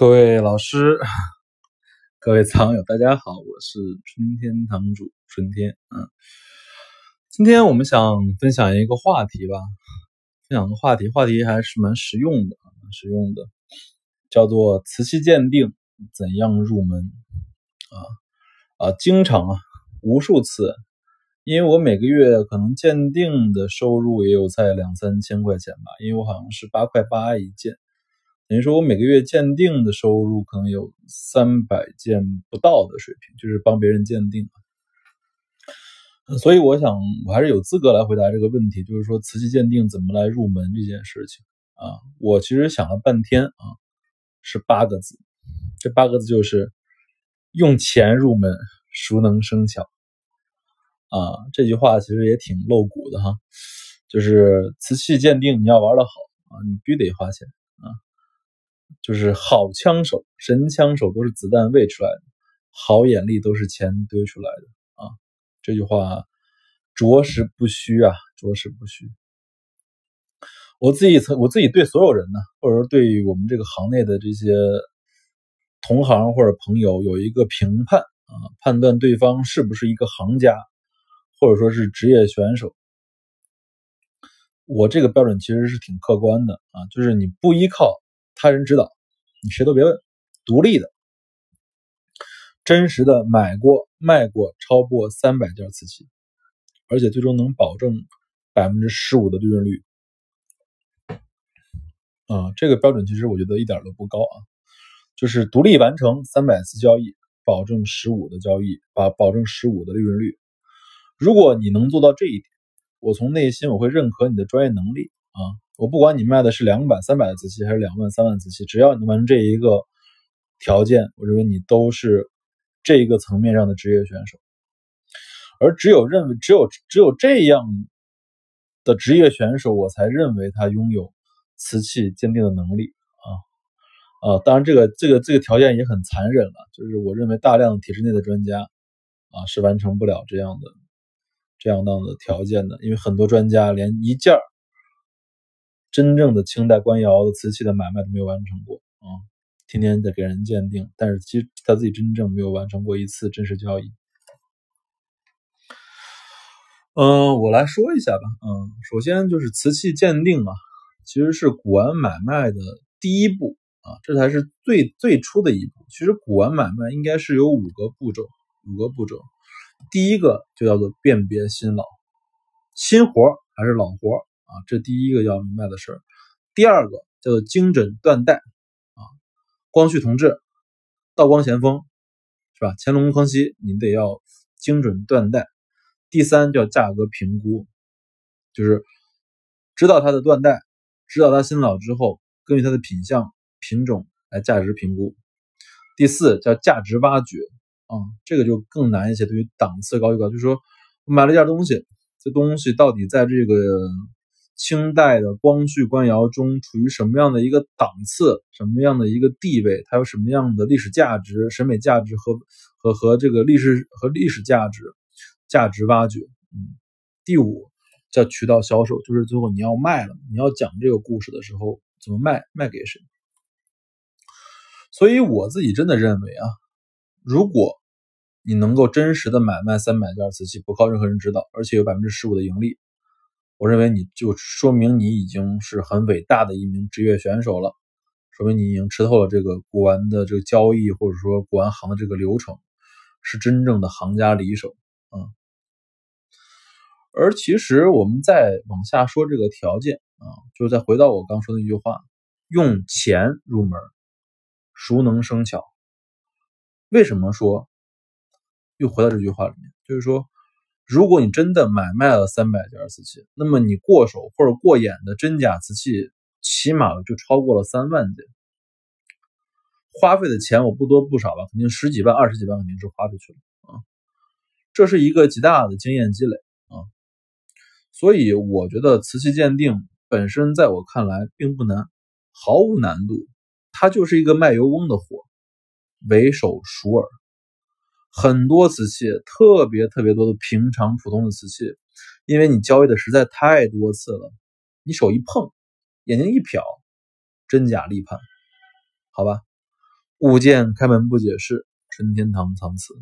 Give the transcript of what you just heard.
各位老师，各位藏友，大家好，我是春天堂主春天。嗯，今天我们想分享一个话题吧，分享个话题，话题还是蛮实用的，蛮实用的，叫做瓷器鉴定怎样入门啊啊，经常啊，无数次，因为我每个月可能鉴定的收入也有在两三千块钱吧，因为我好像是八块八一件。等于说，我每个月鉴定的收入可能有三百件不到的水平，就是帮别人鉴定。所以，我想我还是有资格来回答这个问题，就是说瓷器鉴定怎么来入门这件事情啊。我其实想了半天啊，是八个字，这八个字就是用钱入门，熟能生巧啊。这句话其实也挺露骨的哈，就是瓷器鉴定你要玩的好啊，你必须得花钱啊。就是好枪手、神枪手都是子弹喂出来的，好眼力都是钱堆出来的啊！这句话着实不虚啊，着实不虚。我自己曾我自己对所有人呢，或者说对我们这个行内的这些同行或者朋友有一个评判啊，判断对方是不是一个行家，或者说是职业选手。我这个标准其实是挺客观的啊，就是你不依靠。他人指导，你谁都别问，独立的、真实的买过、卖过超过三百件瓷器，而且最终能保证百分之十五的利润率。啊，这个标准其实我觉得一点都不高啊，就是独立完成三百次交易，保证十五的交易，保保证十五的利润率。如果你能做到这一点，我从内心我会认可你的专业能力啊。我不管你卖的是两百、三百的瓷器，还是两万、三万瓷器，只要你能完成这一个条件，我认为你都是这一个层面上的职业选手。而只有认为只有只有这样的职业选手，我才认为他拥有瓷器鉴定的能力啊啊！当然，这个这个这个条件也很残忍了，就是我认为大量体制内的专家啊是完成不了这样的这样那样的条件的，因为很多专家连一件儿。真正的清代官窑的瓷器的买卖都没有完成过啊，天天在给人鉴定，但是其实他自己真正没有完成过一次真实交易。嗯，我来说一下吧。嗯，首先就是瓷器鉴定啊，其实是古玩买卖的第一步啊，这才是最最初的一步。其实古玩买卖应该是有五个步骤，五个步骤。第一个就叫做辨别新老，新活还是老活。啊，这第一个要明白的事儿。第二个叫做精准断代，啊，光绪同治、道光咸丰，是吧？乾隆、康熙，你得要精准断代。第三叫价格评估，就是知道它的断代，知道它新老之后，根据它的品相、品种来价值评估。第四叫价值挖掘，啊，这个就更难一些，对于档次高与高，就是说我买了一件东西，这东西到底在这个。清代的光绪官窑中处于什么样的一个档次，什么样的一个地位，它有什么样的历史价值、审美价值和和和这个历史和历史价值价值挖掘。嗯，第五叫渠道销售，就是最后你要卖了，你要讲这个故事的时候怎么卖，卖给谁？所以我自己真的认为啊，如果你能够真实的买卖三百件瓷器，不靠任何人指导，而且有百分之十五的盈利。我认为你就说明你已经是很伟大的一名职业选手了，说明你已经吃透了这个古玩的这个交易，或者说古玩行的这个流程，是真正的行家里手啊。而其实我们再往下说这个条件啊，就是再回到我刚说的那句话，用钱入门，熟能生巧。为什么说又回到这句话里面？就是说。如果你真的买卖了三百件瓷器，那么你过手或者过眼的真假瓷器，起码就超过了三万件。花费的钱我不多不少吧，肯定十几万、二十几万肯定是花出去了啊。这是一个极大的经验积累啊。所以我觉得瓷器鉴定本身在我看来并不难，毫无难度，它就是一个卖油翁的活，为手熟耳。很多瓷器，特别特别多的平常普通的瓷器，因为你交易的实在太多次了，你手一碰，眼睛一瞟，真假立判，好吧？物件开门不解释，纯天堂藏瓷。